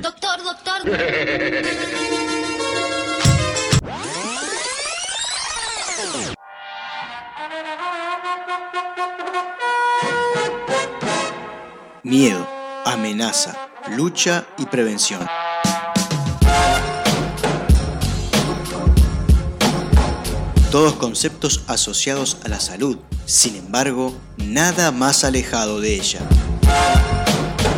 Doctor, doctor. Miedo, amenaza, lucha y prevención. Todos conceptos asociados a la salud, sin embargo, nada más alejado de ella.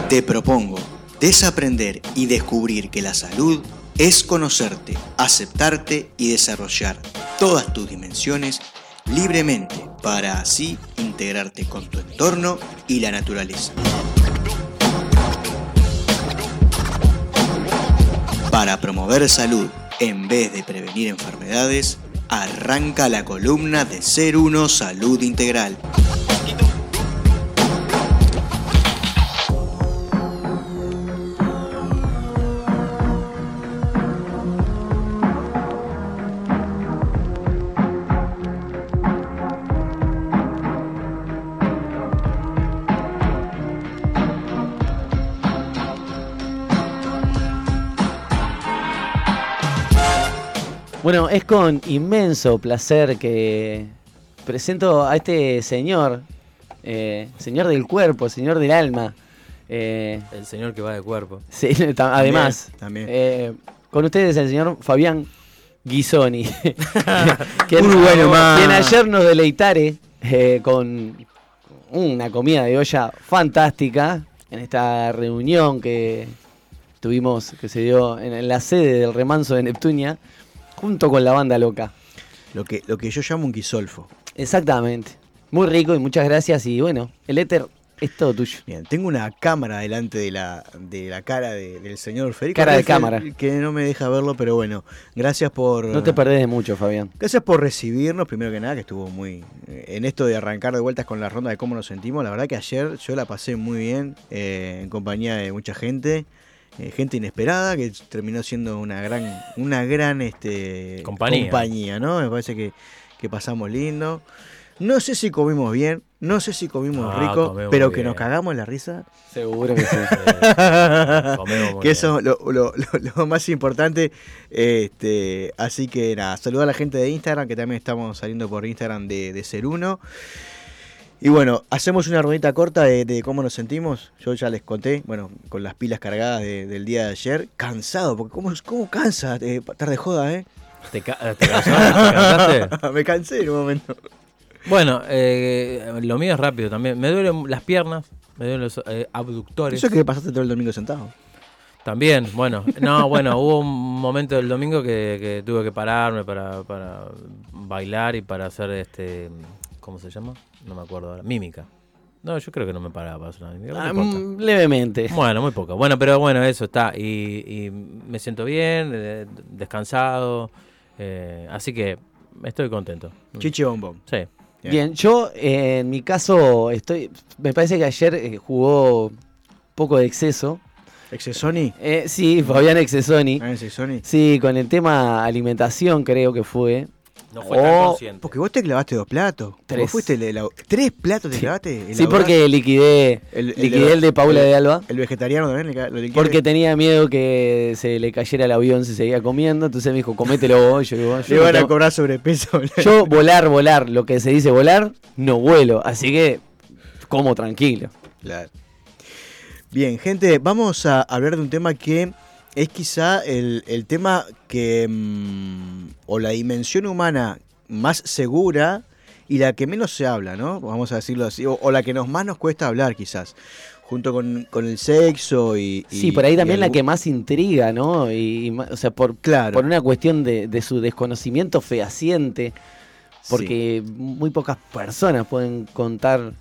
Te propongo desaprender y descubrir que la salud es conocerte, aceptarte y desarrollar todas tus dimensiones libremente para así integrarte con tu entorno y la naturaleza. Para promover salud en vez de prevenir enfermedades, arranca la columna de Ser Uno Salud Integral. Bueno, es con inmenso placer que presento a este señor, eh, señor del cuerpo, señor del alma. eh, El señor que va de cuerpo. sí, además, también. eh, con ustedes el señor Fabián Ghisoni, quien, Muy bueno, quien ayer nos deleitare eh, con una comida de olla fantástica en esta reunión que tuvimos, que se dio en, en la sede del remanso de Neptunia, junto con la banda loca. Lo que, lo que yo llamo un quisolfo. Exactamente. Muy rico y muchas gracias. Y bueno, el éter es todo tuyo. Bien, tengo una cámara delante de la, de la cara de- del señor Federico. Cara de cámara. Que no me deja verlo, pero bueno, gracias por... No te perdés de mucho, Fabián. Gracias por recibirnos, primero que nada, que estuvo muy... eh, En esto de arrancar de vueltas con la ronda de cómo nos sentimos, la verdad que ayer yo la pasé muy bien, eh, en compañía de mucha gente, eh, gente inesperada, que terminó siendo una gran, una gran este, Compañía. compañía, ¿no? Me parece que, que pasamos lindo. No sé si comimos bien, no sé si comimos Ah, rico, comemos pero que bien. nos cagamos la risa. Seguro que sí. Comemos que eso es lo, lo- lo- lo más importante. Este, así que nada, saludo a la gente de Instagram, que también estamos saliendo por Instagram de, de Ser Uno. Y bueno, hacemos una rondita corta de, de cómo nos sentimos. Yo ya les conté, bueno, con las pilas cargadas de- del día de ayer. Cansado, porque ¿cómo, cómo cansa eh, estar de joda, eh? ¿Te, ca- te cansaste? ¿Te cansaste? Me cansé en un momento. Bueno, eh, lo mío es rápido también. Me duelen las piernas, me duelen los eh, abductores. Eso que pasaste todo el domingo sentado. También, bueno, no, bueno, hubo un momento del domingo que, que tuve que pararme para, para bailar y para hacer este, ¿cómo se llama? No me acuerdo ahora, mímica. No, yo creo que no me paraba para hacer una mímica. no Ah, importa. mm, levemente. Bueno, muy poco. Bueno, pero bueno, eso está. Y, y me siento bien, eh, descansado. eh, así que estoy contento. Chichi bombón. Sí. Bien, yo eh, en mi caso estoy. Me parece que ayer eh, jugó poco de exceso. ¿Excesoni? Eh, sí, Fabián Excesoni. Ah, Excesoni. Sí, con el tema alimentación creo que fue. No fue tan consciente. Porque vos te clavaste dos platos. Tres. ¿Vos fuiste el de la- ¿Tres platos te Sí. clavaste? Sí, porque liquidé, El- liquidé de- el de Paula de Alba. El vegetariano también le ca- lo liquidé. Porque tenía miedo que se le cayera el avión si seguía comiendo. Entonces me dijo, comételo vos. Yo digo, yo le no van a tengo- cobrar sobrepeso. Yo volar, volar, lo que se dice volar, no vuelo. Así que como tranquilo. Claro. Bien, gente, vamos a hablar de un tema que es quizá el, el tema que. mm, o la dimensión humana más segura y la que menos se habla, ¿no? Vamos a decirlo así. O, o la que nos más nos cuesta hablar, quizás. Junto con, con el sexo y. y- Sí, por ahí también la que más intriga, ¿no? Y, o sea, por, Claro. por una cuestión de, de su desconocimiento fehaciente, porque muy pocas personas pueden contar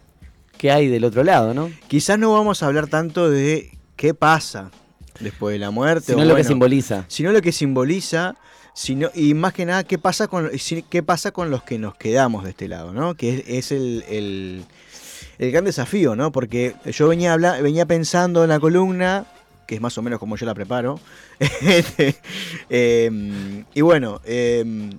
qué hay del otro lado, ¿no? Quizás no vamos a hablar tanto de qué pasa después de la muerte. Sino o lo que simboliza. sino lo que simboliza, sino, y más que nada qué pasa con qué pasa con los que nos quedamos de este lado, ¿no? Que es, es el, el- el gran desafío, ¿no? Porque yo venía habla- venía pensando en la columna, que es más o menos como yo la preparo. Este, em, y bueno, em,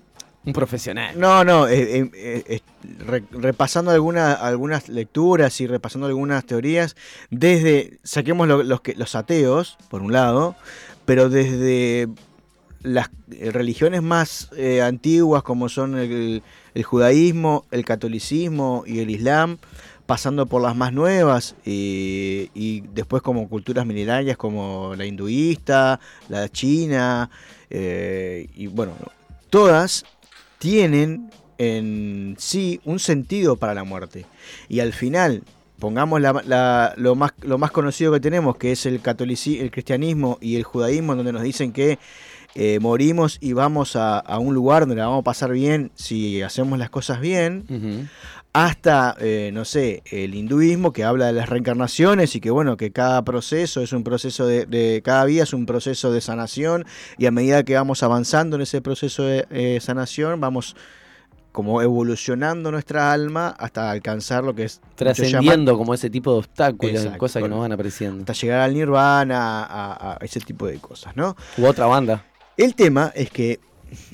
Un profesional. No, no, eh, eh, eh, re- repasando alguna- algunas lecturas y repasando algunas teorías, desde, saquemos lo- los, que, los ateos, por un lado, pero desde las religiones más antiguas como son el, el judaísmo, el catolicismo y el islam, pasando por las más nuevas y, después como culturas milenarias como la hinduista, la china, y bueno, todas tienen en sí un sentido para la muerte. Y al final, pongamos la- lo, más, lo más conocido que tenemos, que es el, catolici- el cristianismo y el judaísmo, donde nos dicen que eh, morimos y vamos a, un lugar donde la vamos a pasar bien si hacemos las cosas bien, Ujú. Hasta, eh, no sé, el hinduismo que habla de las reencarnaciones y que, bueno, que cada proceso es un proceso de, de- cada día es un proceso de sanación y a medida que vamos avanzando en ese proceso de eh, sanación, vamos como evolucionando nuestra alma hasta alcanzar lo que es Trascendiendo como ese tipo de obstáculos, Exacto, cosas que nos van apareciendo. hasta llegar al nirvana, a, a ese tipo de cosas, ¿no? U otra banda. El tema es que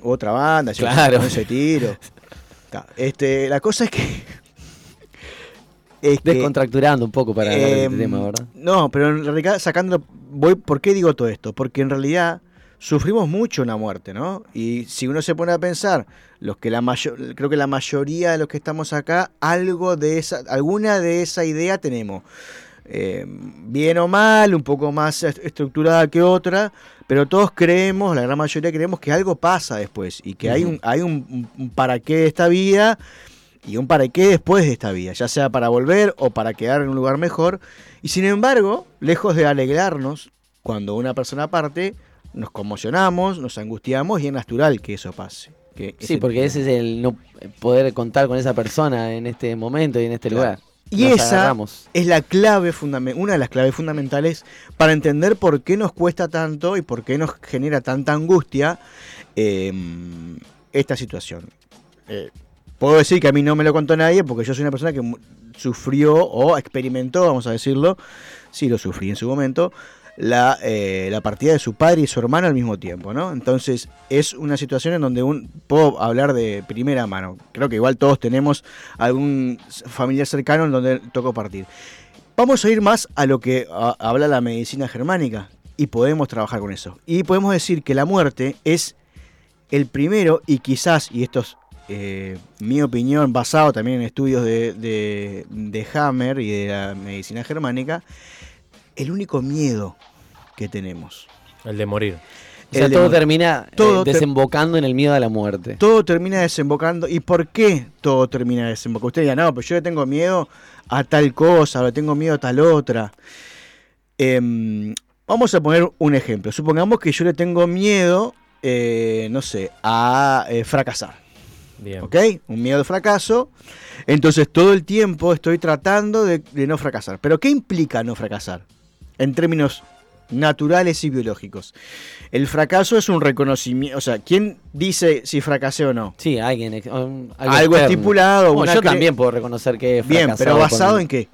otra banda, yo Claro. con ese tiro. Ta, Este, la cosa es que es que- Descontracturando un poco para hablar de este Em, tema, ¿verdad? No, pero en realidad sacando voy ¿por qué digo todo esto? Porque en realidad sufrimos mucho una muerte, ¿no? Y si uno se pone a pensar, los que la mayor creo que la mayoría de los que estamos acá algo de esa alguna de esa idea tenemos. Eh, bien o mal, un poco más est- estructurada que otra, pero todos creemos, la gran mayoría creemos que algo pasa después y que hay un hay un, para qué de esta vida y un para qué después de esta vida, ya sea para volver o para quedar en un lugar mejor. Y sin embargo, lejos de alegrarnos cuando una persona parte, nos conmocionamos, nos angustiamos y es natural que eso pase. Que Sí, porque ese es el no poder contar con esa persona en este momento y en este Claro. lugar. Y Nos esa agarramos. es la clave una de las claves fundamentales para entender por qué nos cuesta tanto y por qué nos genera tanta angustia eh, esta situación. Eh, puedo decir que a mí no me lo contó nadie porque yo soy una persona que sufrió o experimentó, vamos a decirlo, sí lo sufrí en su momento, la, eh, la partida de su padre y su hermano al mismo tiempo, ¿no? Entonces es una situación en donde un, puedo hablar de primera mano. Creo que igual todos tenemos algún familiar cercano en donde tocó partir. Vamos a ir más a lo que habla la medicina germánica y podemos trabajar con eso. Y podemos decir que la muerte es el primero y quizás, y esto es eh, mi opinión basado también en estudios de, de, de Hammer y de la medicina germánica, el único miedo que tenemos. El de morir. O sea, todo termina eh, todo desembocando en el miedo a la muerte. Todo termina desembocando. ¿Y por qué todo termina desembocando? Usted dirá, no, pero yo le tengo miedo a tal cosa, o le tengo miedo a tal otra. Em, vamos a poner un ejemplo. Supongamos que yo le tengo miedo, eh, no sé, a eh, fracasar. Bien. ¿Ok? Un miedo de fracaso. Entonces todo el tiempo estoy tratando de, de no fracasar. Pero ¿qué implica no fracasar? En términos naturales y biológicos. El fracaso es un reconocimiento. O sea, ¿quién dice si fracasé o no? Sí, alguien. ex- um, Algo, externo. estipulado. Bueno, yo también puedo reconocer que he Bien, pero basado con- en qué?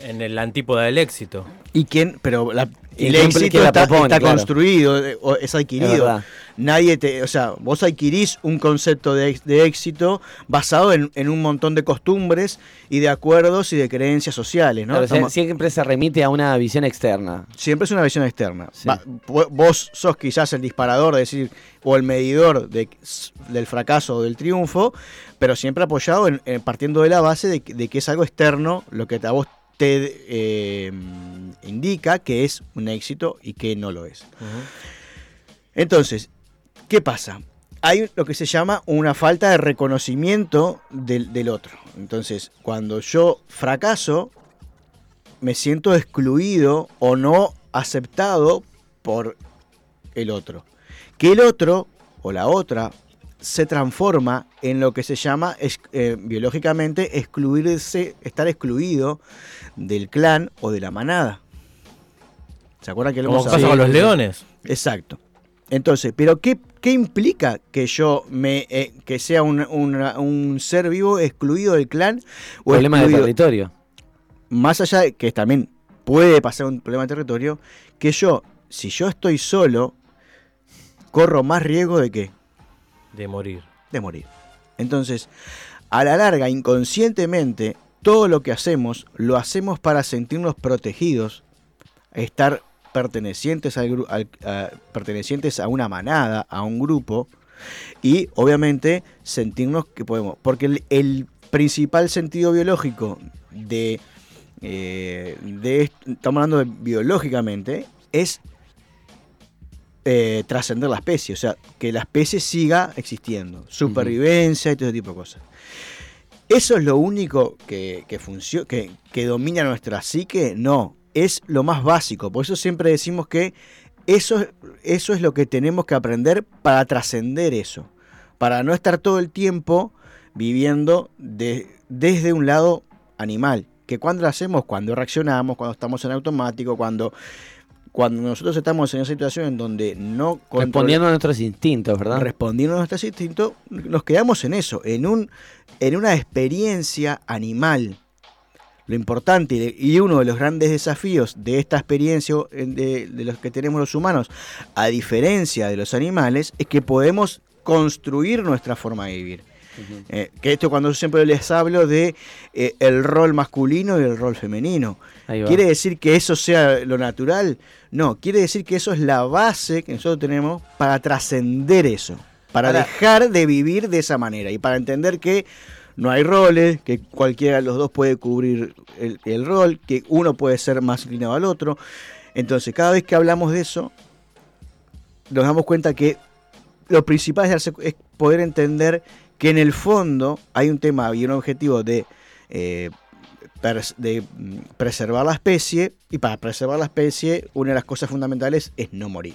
En el antípoda del éxito. ¿Y quién? Pero la, ¿Y el quién- éxito la está, propone, está claro? construido, eh, es adquirido. Nadie te, o sea, vos adquirís un concepto de, éxito basado en, en un montón de costumbres y de acuerdos y de creencias sociales, ¿no? Claro, Estamos- siempre se remite a una visión externa. siempre es una visión externa. Sí. Va- vo- vos sos quizás el disparador, de decir, o el medidor de- del fracaso o del triunfo, pero siempre apoyado en, en- partiendo de la base de, que- de que es algo externo lo que a vos te eh, indica que es un éxito y que no lo es. Entonces, ¿qué pasa? Hay lo que se llama una falta de reconocimiento del, del otro. Entonces, cuando yo fracaso, me siento excluido o no aceptado por el otro. Que el otro o la otra se transforma en lo que se llama eh, biológicamente excluirse, estar excluido del clan o de la manada. ¿Se acuerdan que lo Como hemos pasa con los leones. Exacto. Entonces, ¿pero qué, qué implica que yo me eh, que sea un, un ser vivo excluido del clan o Problema de territorio. más allá de que también puede pasar un problema de territorio, que yo, si yo estoy solo, corro más riesgo de qué? De morir. de morir. Entonces, a la larga, inconscientemente, todo lo que hacemos lo hacemos para sentirnos protegidos, estar pertenecientes, al, a, pertenecientes a una manada, a un grupo, y obviamente sentirnos que podemos, porque el, principal sentido biológico de, eh, de, estamos hablando de biológicamente, es eh, trascender la especie, o sea, que la especie siga existiendo, supervivencia y todo ese tipo de cosas. ¿Eso es lo único que, que, que, domina nuestra psique? No, es lo más básico. Por eso siempre decimos que eso, eso es lo que tenemos que aprender para trascender eso. Para no estar todo el tiempo viviendo desde un lado animal. Que cuando lo hacemos, cuando reaccionamos, cuando estamos en automático, cuando cuando nosotros estamos en una situación en donde no respondiendo a nuestros instintos, ¿verdad? Respondiendo a nuestros instintos, nos quedamos en eso, en un en una experiencia animal. Lo importante y uno de los grandes desafíos de esta experiencia de, de los que tenemos los humanos, a diferencia de los animales, es que podemos construir nuestra forma de vivir. Eh, que esto cuando siempre les hablo de eh, el rol masculino y el rol femenino. ¿Quiere decir que eso sea lo natural? No, quiere decir que eso es la base que nosotros tenemos para trascender eso, para dejar de vivir de esa manera y para entender que no hay roles, que cualquiera de los dos puede cubrir el, rol, que uno puede ser más inclinado al otro. Entonces, cada vez que hablamos de eso, nos damos cuenta que lo principal es poder entender que en el fondo hay un tema y un objetivo de, eh, de mm, preservar la especie, y para preservar la especie, una de las cosas fundamentales es no morir.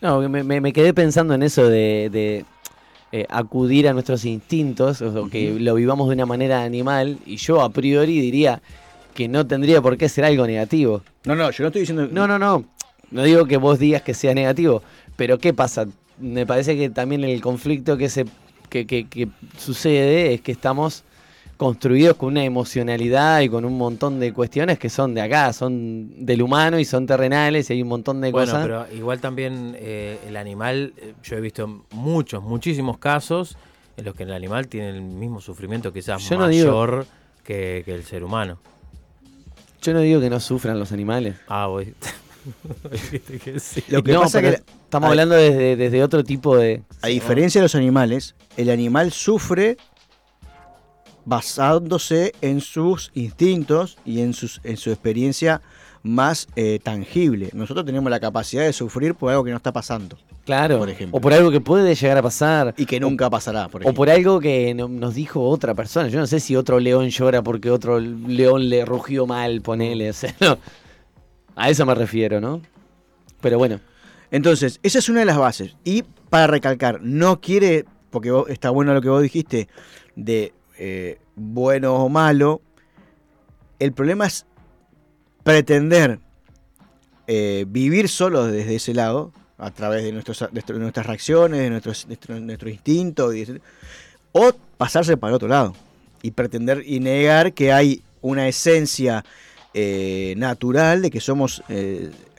No, me, quedé pensando en eso de, eh, acudir a nuestros instintos, o que lo vivamos de una manera animal, y yo a priori diría que no tendría por qué ser algo negativo. No, no, yo no estoy diciendo... No, no, no. No digo que vos digas que sea negativo, pero ¿qué pasa? Me parece que también el conflicto que se que, sucede es que estamos construidos con una emocionalidad y con un montón de cuestiones que son de acá, son del humano y son terrenales y hay un montón de cosas. Bueno, pero igual también eh, el animal, eh, yo he visto muchos, muchísimos casos en los que el animal tiene el mismo sufrimiento quizás mayor que, el ser humano. Yo no digo que no sufran los animales. Ah, voy. Lo que pasa es que estamos hablando desde, desde otro tipo de... A diferencia de los animales, el animal sufre basándose en sus instintos y en, sus, en su experiencia más eh, tangible. Nosotros tenemos la capacidad de sufrir por algo que no está pasando. Claro, por ejemplo. o por algo que puede llegar a pasar. Y que nunca pasará, por O por algo que nos dijo otra persona. Yo no sé si otro león llora porque otro león le rugió mal, ponele. A eso me refiero, ¿no? Pero bueno. Entonces, esa es una de las bases. Y para recalcar, no quiere porque está bueno lo que vos dijiste de eh, bueno o malo. El problema es pretender eh, vivir solo desde ese lado, a través de, nuestras reacciones, de nuestros, nuestro, instinto, o pasarse para el otro lado y pretender y negar que hay una esencia eh, natural de que somos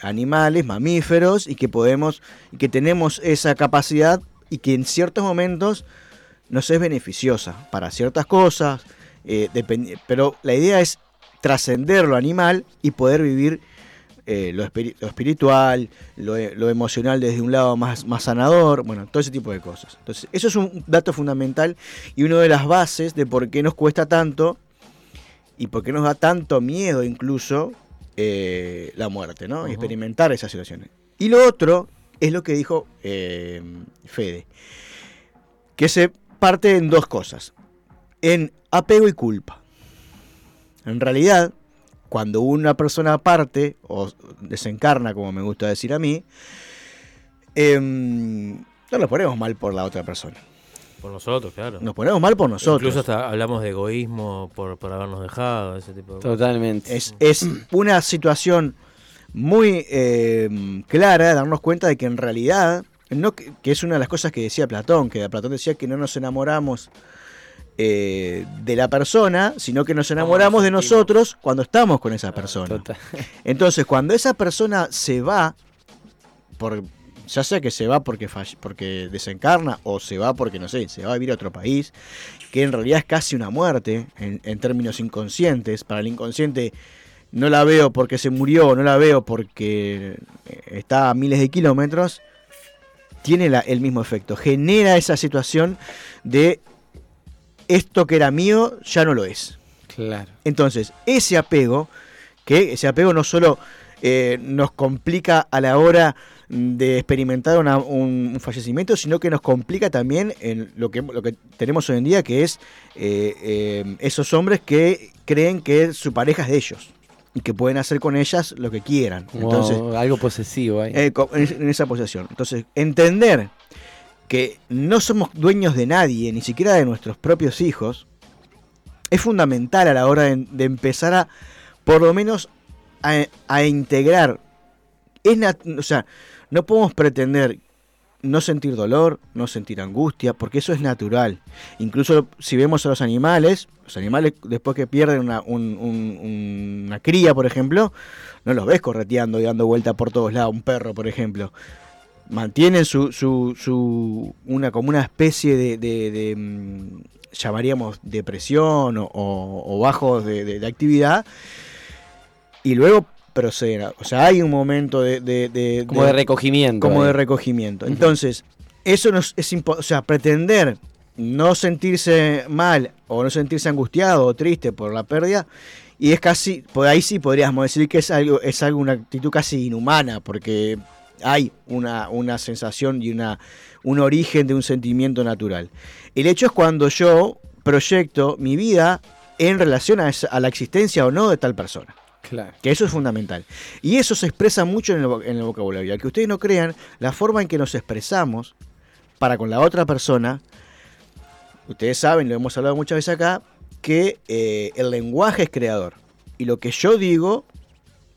animales, mamíferos y que podemos y que tenemos esa capacidad y que en ciertos momentos nos es beneficiosa para ciertas cosas, eh, pero la idea es trascender lo animal y poder vivir eh, lo, espiritual, lo, emocional desde un lado más, más sanador, bueno, todo ese tipo de cosas. Entonces, eso es un dato fundamental y una de las bases de por qué nos cuesta tanto y por qué nos da tanto miedo incluso eh, la muerte, ¿no? Experimentar esas situaciones. Y lo otro es lo que dijo eh, Fede, que se parte en dos cosas, en apego y culpa. En realidad, cuando una persona parte o desencarna, como me gusta decir a mí, em, no nos ponemos mal por la otra persona. Por nosotros, claro. Nos ponemos mal por nosotros. Incluso hasta hablamos de egoísmo por, habernos dejado, ese tipo de Totalmente. Es, es una situación muy eh, clara darnos cuenta de que en realidad, no, que, es una de las cosas que decía Platón, que Platón decía que no nos enamoramos eh, de la persona, sino que nos enamoramos de nosotros cuando estamos con esa persona. Entonces, cuando esa persona se va, por, ya sea que se va porque, falle- porque desencarna o se va porque, no sé, se va a vivir a otro país, que en realidad es casi una muerte en, en términos inconscientes. Para el inconsciente no la veo porque se murió, no la veo porque eh, está a miles de kilómetros, tiene la- el mismo efecto. Genera esa situación de esto que era mío ya no lo es. Claro. Entonces, ese apego, que ese apego no solo eh, nos complica a la hora de experimentar una- un, un fallecimiento, sino que nos complica también en lo que, lo que tenemos hoy en día, que es eh, eh, esos hombres que creen que su pareja es de ellos y que pueden hacer con ellas lo que quieran. Entonces, algo posesivo ahí. eh, en, esa posesión. Entonces, entender que no somos dueños de nadie, ni siquiera de nuestros propios hijos, es fundamental a la hora de, de empezar a, por lo menos, a, a integrar. Es o sea, no podemos pretender no sentir dolor, no sentir angustia, porque eso es natural. Incluso si vemos a los animales, los animales después que pierden una, un- un- una cría, por ejemplo, no los ves correteando y dando vuelta por todos lados, un perro, por ejemplo. Mantienen su, su, su una como una especie de, de- de, mm, llamaríamos depresión o, bajos de actividad y luego proceden. a- O sea, hay un momento de, de- de- como de recogimiento. como ahí. de recogimiento. Entonces, eso no es, es impo- o sea, pretender no sentirse mal o no sentirse angustiado o triste por la pérdida y es casi, por ahí sí podríamos decir que es algo, es algo una actitud casi inhumana porque hay una, una sensación y una, un origen de un sentimiento natural. El hecho es cuando yo proyecto mi vida en relación a, esa- a la existencia o no de tal persona. Claro. Que eso es fundamental. Y eso se expresa mucho en el, vocabulario. Al que ustedes no crean, la forma en que nos expresamos para con la otra persona, ustedes saben, lo hemos hablado muchas veces acá, que eh, el lenguaje es creador. Y lo que yo digo,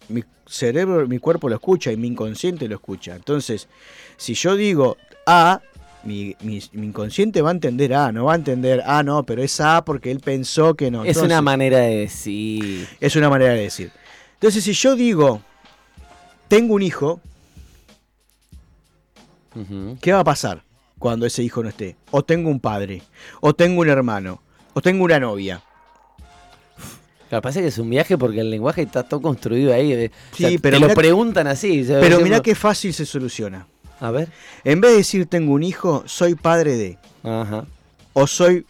mi cerebro, mi cuerpo lo escucha y mi inconsciente lo escucha. Entonces, si yo digo A, mi, mi- mi inconsciente va a entender A, no va a entender A, no, pero es A porque él pensó que no. Es una manera de decir. es una manera de decir. Entonces, si yo digo, tengo un hijo. ¿qué va a pasar cuando ese hijo no esté? O tengo un padre, o tengo un hermano, o tengo una novia. Lo que pasa es que es un viaje porque el lenguaje está todo construido ahí. o Sí, sea, pero te lo preguntan así. o sea, Pero por mirá ejemplo- qué fácil se soluciona. A ver. En vez de decir tengo un hijo, soy padre de, Ajá. o soy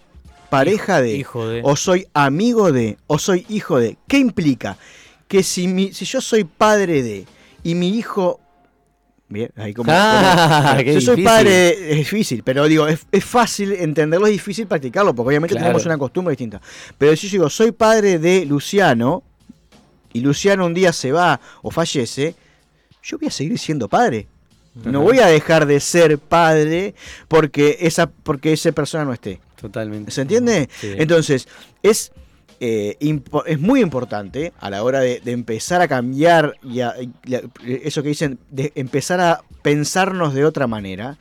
pareja de, Hijo de. o soy amigo de, o soy hijo de. ¿Qué implica? Que si, mi, si yo soy padre de y mi hijo... Bien, ahí como... Ah, como- yo soy padre de- es difícil, pero digo, es, es fácil entenderlo, es difícil practicarlo, porque obviamente Claro. tenemos una costumbre distinta. Pero si yo digo, soy padre de Luciano, y Luciano un día se va o fallece, yo voy a seguir siendo padre. No voy a dejar de ser padre porque esa, porque esa persona no esté. Totalmente. ¿Se entiende? Sí. Entonces, es, eh, es muy importante a la hora de, de empezar a cambiar y, a- y a- eso que dicen, de empezar a pensarnos de otra manera.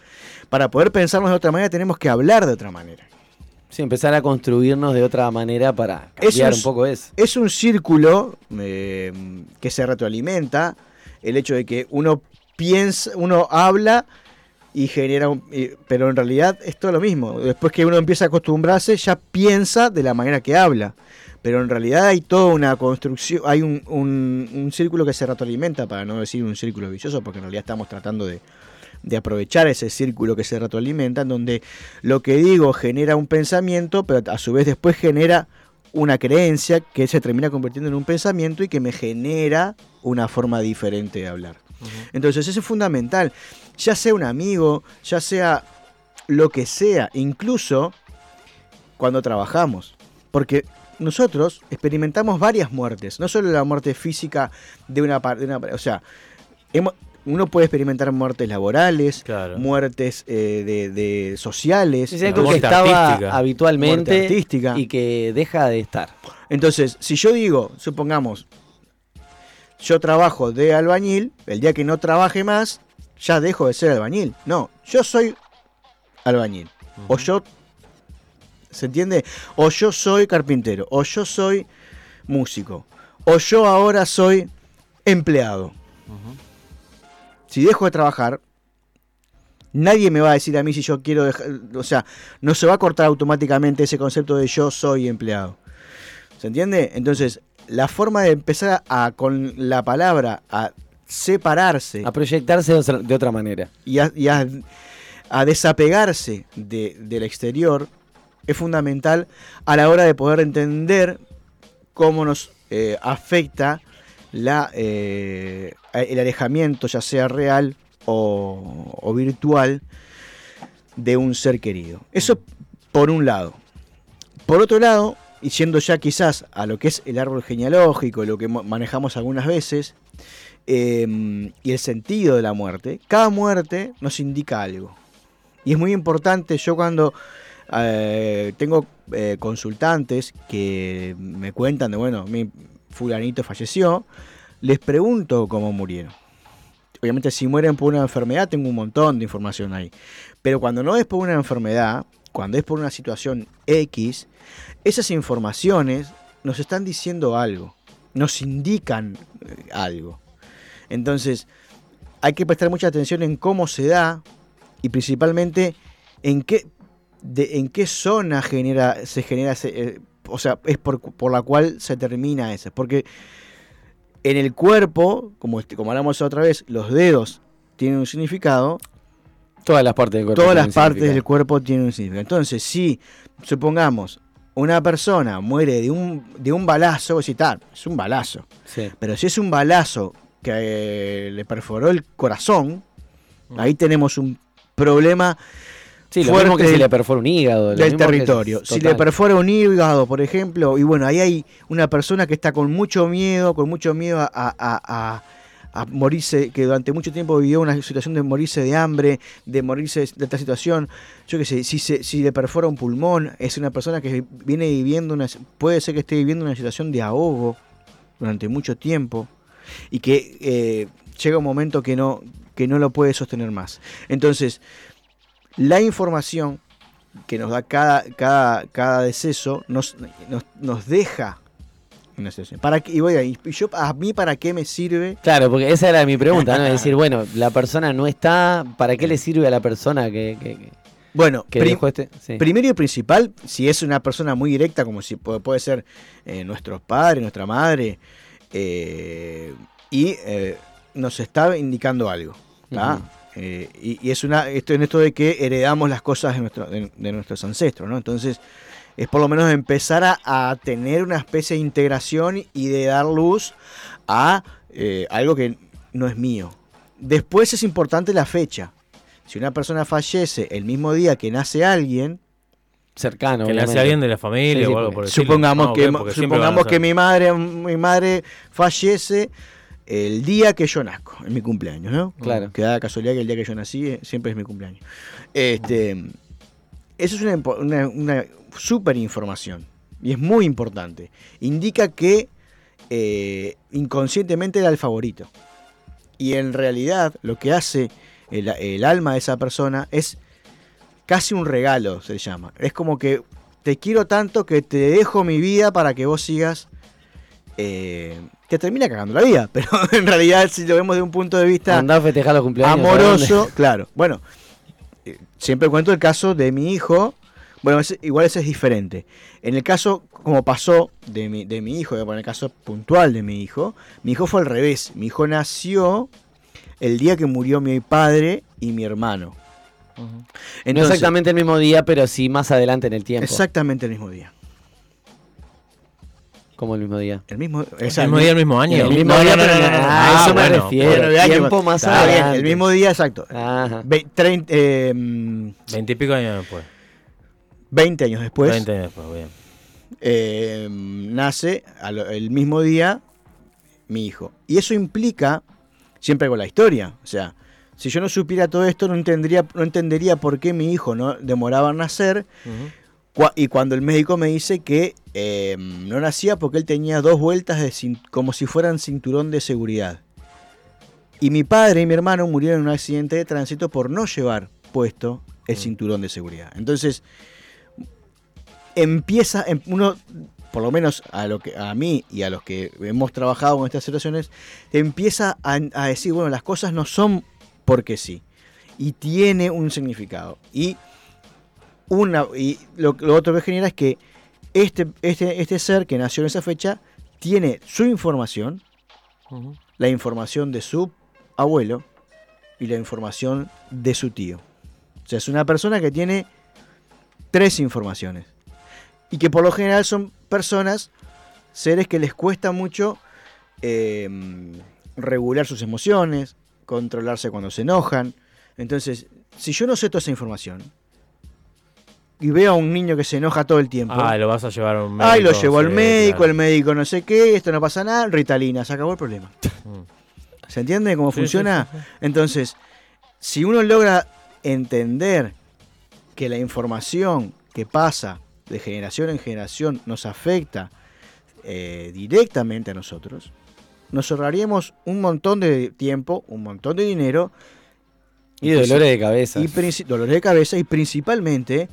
Para poder pensarnos de otra manera tenemos que hablar de otra manera. Sí, empezar a construirnos de otra manera para cambiar es- un poco eso. Es un círculo eh, que se retroalimenta. El hecho de que uno piensa, uno habla y genera un, pero en realidad es todo lo mismo. Después que uno empieza a acostumbrarse, ya piensa de la manera que habla. Pero en realidad hay toda una construcción, hay un, un- un círculo que se retroalimenta, para no decir un círculo vicioso, porque en realidad estamos tratando de, de aprovechar ese círculo que se retroalimenta, en donde lo que digo genera un pensamiento, pero a su vez después genera una creencia que se termina convirtiendo en un pensamiento y que me genera una forma diferente de hablar. Entonces eso es fundamental, ya sea un amigo, ya sea lo que sea, incluso cuando trabajamos, porque nosotros experimentamos varias muertes, no solo la muerte física de una parte, o sea, hemos- uno puede experimentar muertes laborales, Claro. muertes eh, de, de sociales, Es algo que estaba artística. Habitualmente artística. y que deja de estar. Entonces, si yo digo, supongamos, yo trabajo de albañil, el día que no trabaje más, ya dejo de ser albañil. No, yo soy albañil. O yo, ¿se entiende? O yo soy carpintero. O yo soy músico. O yo ahora soy empleado. Si dejo de trabajar, Nadie me va a decir a mí si yo quiero dejar, o sea, no se va a cortar automáticamente ese concepto de yo soy empleado. ¿Se entiende? Entonces, la forma de empezar a, con la palabra, a separarse A proyectarse de otra, de otra manera. y a, y a- a desapegarse de- del exterior es fundamental a la hora de poder entender cómo nos eh, afecta la, eh, el alejamiento, ya sea real o, o virtual, de un ser querido. Eso por un lado. Por otro lado, y yendo ya quizás a lo que es el árbol genealógico, lo que mo- manejamos algunas veces, eh, y el sentido de la muerte, cada muerte nos indica algo. Y es muy importante, yo cuando eh, tengo eh, consultantes que me cuentan de, bueno, mi fulanito falleció, les pregunto cómo murieron. Obviamente si mueren por una enfermedad tengo un montón de información ahí. Pero cuando no es por una enfermedad, cuando es por una situación X, esas informaciones nos están diciendo algo, nos indican eh, algo. Entonces, hay que prestar mucha atención en cómo se da y principalmente en qué, de, en qué zona genera, se genera ese, eh, o sea, es por, por la cual se termina ese. Porque en el cuerpo, como, este- como hablamos otra vez, los dedos tienen un significado, Todas las partes del cuerpo. todas las partes del cuerpo tienen un significado. Entonces, si supongamos una persona muere de un, de un balazo, "Ta, es un balazo. Sí. Pero si es un balazo que eh, le perforó el corazón, ahí tenemos un problema Sí, lo fuerte mismo que si le perfora un hígado. lo del mismo que- territorio. Si le perfora un hígado, por ejemplo, y bueno, ahí hay una persona que está con mucho miedo, con mucho miedo a, a- a- a morirse, que durante mucho tiempo vivió una situación de morirse de hambre, de morirse de esta situación. Yo qué sé, si, se, si le perfora un pulmón, es una persona que viene viviendo una, puede ser que esté viviendo una situación de ahogo durante mucho tiempo y que eh, llega un momento que no, que no lo puede sostener más. Entonces, la información que nos da cada, cada, cada deceso nos, nos, nos deja una situación. ¿Para qué? Y voy ahí, y yo, a mí para qué me sirve Claro, porque esa era mi pregunta, ¿no? Es decir, bueno, la persona no está, ¿para qué le sirve a la persona que, que, que- bueno, que prim- este? Sí. Primero y principal, si es una persona muy directa, como si puede, puede ser eh, nuestros padres, nuestra madre, eh, y eh, nos está indicando algo. Eh, y, y es una esto en esto de que heredamos las cosas de, nuestro- de- de nuestros ancestros, ¿no? Entonces, es por lo menos empezar a, a tener una especie de integración y de dar luz a eh, algo que no es mío. Después es importante la fecha. Si una persona fallece el mismo día que nace alguien, Cercano, Que le hace alguien de la familia Sí, sí, o algo por el estilo. supongamos que, supongamos que mi madre, mi madre fallece el día que yo nazco, en mi cumpleaños, ¿no? Claro. Que da la casualidad que el día que yo nací eh, siempre es mi cumpleaños. Este, eso es una, impo- una, una super información y es muy importante. Indica que eh, inconscientemente era el favorito. Y en realidad lo que hace el, el alma de esa persona es casi un regalo, se llama. Es como que te quiero tanto que te dejo mi vida para que vos sigas. eh, te termina cagando la vida, pero en realidad, si lo vemos de un punto de vista Andá a festejar los cumpleaños. amoroso, claro. Bueno, eh, siempre cuento el caso de mi hijo. Bueno, igual ese es diferente. En el caso, como pasó de mi, de mi hijo, voy a poner el caso puntual de mi hijo, mi hijo fue al revés. Mi hijo nació el día que murió mi padre y mi hermano. No Entonces, exactamente el mismo día, pero sí más adelante en el tiempo. exactamente el mismo día. Como el mismo día. El mismo, o El mismo día, el mismo año. El mismo no, día, no, no, pero no, no, no, no. a eso me bueno, refiero. bueno, tiempo más bien, adelante. el mismo día, exacto. Ajá. Ve- trein- eh, mm, Veintipico años después. 20 años después. Veinte años después, bien. eh, nace al- el mismo día mi hijo. Y eso implica, siempre con la historia, o sea, si yo no supiera todo esto, no entendería, no entendería por qué mi hijo no demoraba en nacer. Y cuando el médico me dice que eh, no nacía porque él tenía dos vueltas de como si fueran cinturón de seguridad. Y mi padre y mi hermano murieron en un accidente de tránsito por no llevar puesto el Mm. cinturón de seguridad. Entonces, empieza, em- uno, por lo menos a, lo que, a mí y a los que hemos trabajado con estas situaciones, empieza a, a decir, bueno, las cosas no son porque sí. y tiene un significado. Y, una, y lo, lo otro que genera es que este, este, este ser que nació en esa fecha tiene su información, la información de su abuelo y la información de su tío. O sea, es una persona que tiene tres informaciones. Y que por lo general son personas, seres que les cuesta mucho eh, regular sus emociones, controlarse cuando se enojan. Entonces, si yo no sé toda esa información y veo a un niño que se enoja todo el tiempo, Ah, lo vas a llevar a un médico. ay, lo llevo al sí, médico, claro. el médico no sé qué, esto no pasa nada, Ritalina, se acabó el problema. Mm. ¿Se entiende cómo Sí, funciona? sí, Entonces, si uno logra entender que la información que pasa de generación en generación nos afecta eh, directamente a nosotros, nos ahorraríamos un montón de tiempo, un montón de dinero Y dolores de cabeza. y dolores de cabeza y principalmente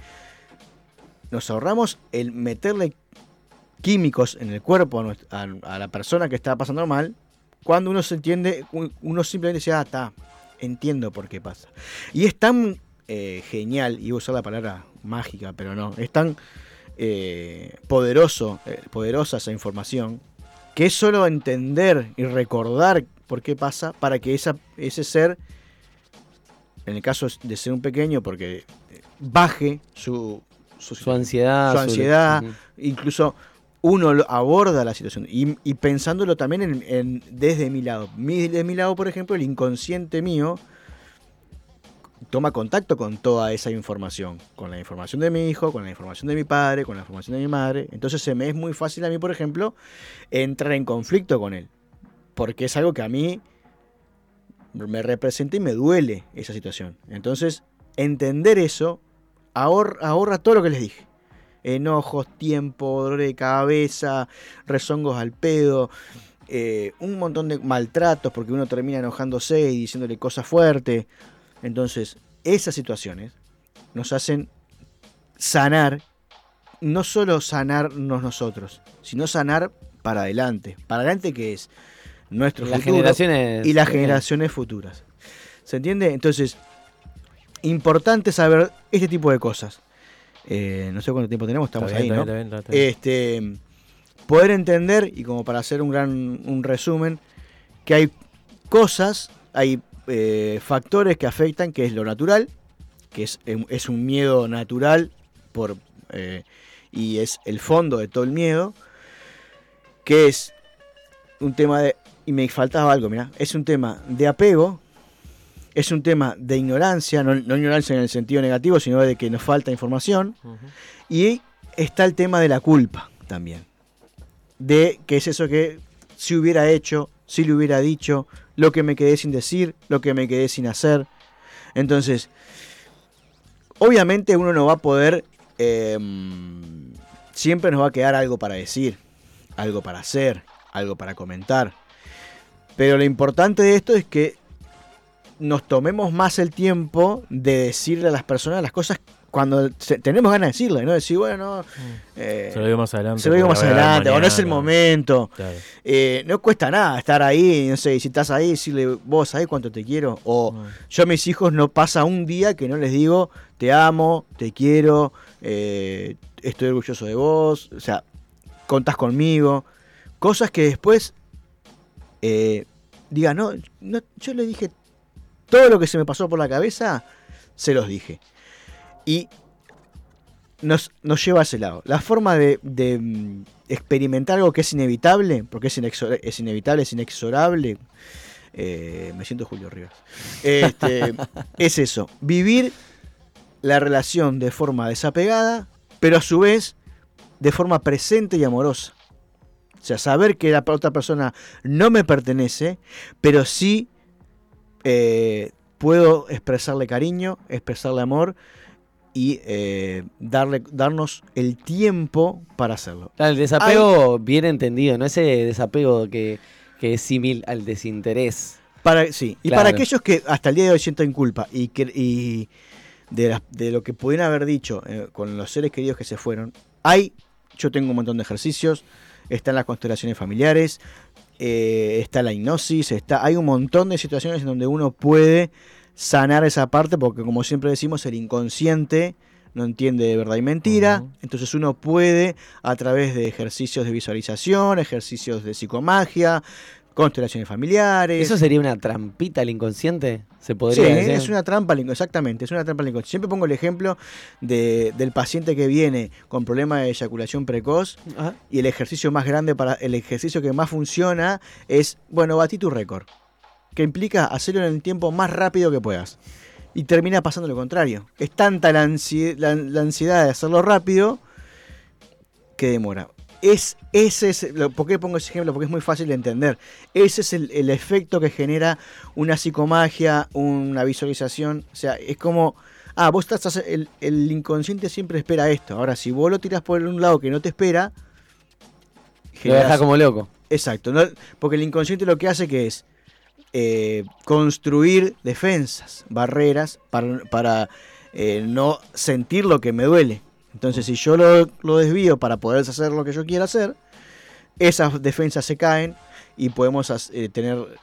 nos ahorramos el meterle químicos en el cuerpo a, nuestra- a- a la persona que está pasando mal cuando uno se entiende, un- uno simplemente dice, ah, está, entiendo por qué pasa. Y es tan eh, genial, iba a usar la palabra mágica, pero no, es tan eh, poderoso, eh, poderosa esa información, que es solo entender y recordar por qué pasa para que esa, ese ser en el caso de ser un pequeño, porque eh, baje su, su, Su ansiedad. su ansiedad, incluso uno lo- aborda la situación y, y pensándolo también en, en- desde mi lado. Mi, de mi lado, por ejemplo, el inconsciente mío toma contacto con toda esa información, con la información de mi hijo, con la información de mi padre, con la información de mi madre. Entonces se me es muy fácil a mí, por ejemplo, entrar en conflicto con él, porque es algo que a mí me representa y me duele esa situación. Entonces, entender eso ahorra, todo lo que les dije. Enojos, tiempo, dolor de cabeza, rezongos al pedo, eh, un montón de maltratos porque uno termina enojándose y diciéndole cosas fuertes. Entonces, esas situaciones nos hacen sanar, no solo sanarnos nosotros, sino sanar para adelante. ¿Para adelante qué es? Nuestro Las futuro generaciones. y las generaciones futuras. ¿Se entiende? Entonces, importante saber este tipo de cosas. Eh, no sé cuánto tiempo tenemos, estamos bien, ahí, está ¿no? bien, está bien, está bien. Este, poder entender, y como para hacer un gran un resumen, que hay cosas, hay eh, factores que afectan, que es lo natural, que es, em, es un miedo natural por, eh, y es el fondo de todo el miedo, que es un tema de, y me faltaba algo, mira, es un tema de apego, es un tema de ignorancia, no, no ignorancia en el sentido negativo, sino de que nos falta información, y está el tema de la culpa también. De que es eso que si hubiera hecho, si le hubiera dicho, lo que me quedé sin decir, lo que me quedé sin hacer. Entonces, obviamente uno no va a poder, eh, siempre nos va a quedar algo para decir, algo para hacer, algo para comentar. Pero lo importante de esto es que nos tomemos más el tiempo de decirle a las personas las cosas cuando se- tenemos ganas de decirle, ¿no? Decir, bueno, eh, Se lo digo más adelante. se lo digo más adelante, o no es el mañana. momento. Claro. Eh, no cuesta nada estar ahí, no sé, si estás ahí, decirle, vos sabés cuánto te quiero. O Mm. yo a mis hijos no pasa un día que no les digo, te amo, te quiero, eh, estoy orgulloso de vos, o sea, contás conmigo. Cosas que después eh, diga, no, no, yo le dije todo lo que se me pasó por la cabeza, se los dije. Y nos, nos lleva a ese lado. La forma de, de, mm, experimentar algo que es inevitable, porque es, es inevitable, es inexorable. eh, me siento Julio Rivas. Este, es eso. Vivir la relación de forma desapegada, pero a su vez de forma presente y amorosa. O sea, saber que la otra persona no me pertenece, pero sí eh, puedo expresarle cariño, expresarle amor y eh, darle, darnos el tiempo para hacerlo. Claro, el desapego bien entendido, no ese desapego que, que es simil al desinterés. Para, sí, y para aquellos que hasta el día de hoy sienten culpa y, que, y de, de lo que pudieron haber dicho eh, con los seres queridos que se fueron, hay, yo tengo un montón de ejercicios, están las constelaciones familiares, eh, está la hipnosis, está, hay un montón de situaciones en donde uno puede sanar esa parte, porque como siempre decimos, el inconsciente no entiende de verdad y mentira, entonces uno puede a través de ejercicios de visualización, ejercicios de psicomagia, constelaciones familiares. ¿Eso sería una trampita al inconsciente? ¿Se Sí, podría decir? es una trampa, al inco- exactamente, es una trampa al inconsciente. Siempre pongo el ejemplo de- del paciente que viene con problema de eyaculación precoz Ajá. y el ejercicio más grande para el ejercicio que más funciona es, bueno, batí tu récord, que implica hacerlo en el tiempo más rápido que puedas. Y termina pasando lo contrario. Es tanta la, ansi- la- la ansiedad de hacerlo rápido que demora. Es, ese es, lo- ¿Por qué pongo ese ejemplo? Porque es muy fácil de entender. Ese es el, el efecto que genera una psicomagia, una visualización. O sea, es como, ah, vos estás, el, el inconsciente siempre espera esto. Ahora, si vos lo tirás por un lado que no te espera, Lo deja generás- como loco. Exacto, ¿no? porque el inconsciente lo que hace que es eh, construir defensas, barreras para, eh, no sentir lo que me duele. Entonces, si yo lo, lo desvío para poder hacer lo que yo quiero hacer, esas defensas se caen y podemos eh, tener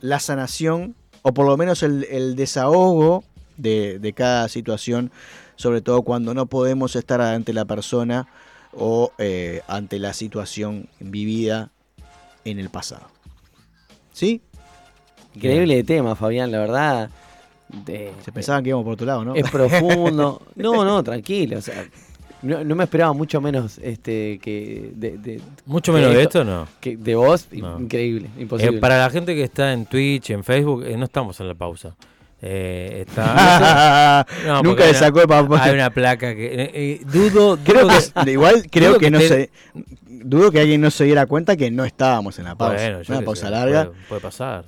la sanación o por lo menos el, desahogo de, cada situación, sobre todo cuando no podemos estar ante la persona o ante la situación vivida en el pasado. ¿Sí? Increíble tema, Fabián, la verdad. de- Se pensaban que íbamos por otro lado, ¿no? Es profundo. No, no, tranquilo. O sea, no, no me esperaba mucho menos este que de, de- Mucho que menos de esto, no. que de vos. No. Increíble, Eh, imposible. para la gente que está en Twitch, en Facebook, eh, no estamos en la pausa. Eh, está, No, Nunca le una- sacó el papá. Hay una placa que. eh, eh, dudo, Creo dudo que, igual creo dudo que, que no te- se dudo que alguien no se diera cuenta que no estábamos en la pausa. Bueno, una pausa sé, larga. Puede, puede pasar.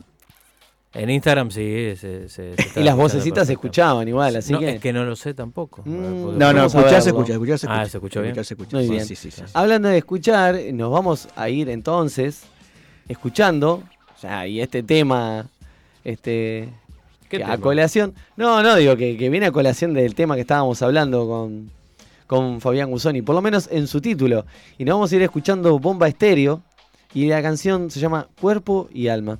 En Instagram sí. Se, se- y las vocecitas se escuchaban igual, así no, que. es que no lo sé tampoco. Mm, No, no, escuchar se escucha, escuchar se Ah, escucha. ¿se escuchó bien? Escuchar se escucha. Muy Sí, bien. sí, sí, sí. Hablando de escuchar, nos vamos a ir entonces escuchando. Ya, y este tema, este. ¿Qué que a colación. No, no, digo que, que viene a colación del tema que estábamos hablando con, con Fabián Gusoni, por lo menos en su título. Y nos vamos a ir escuchando Bomba Estéreo. Y la canción se llama Cuerpo y Alma.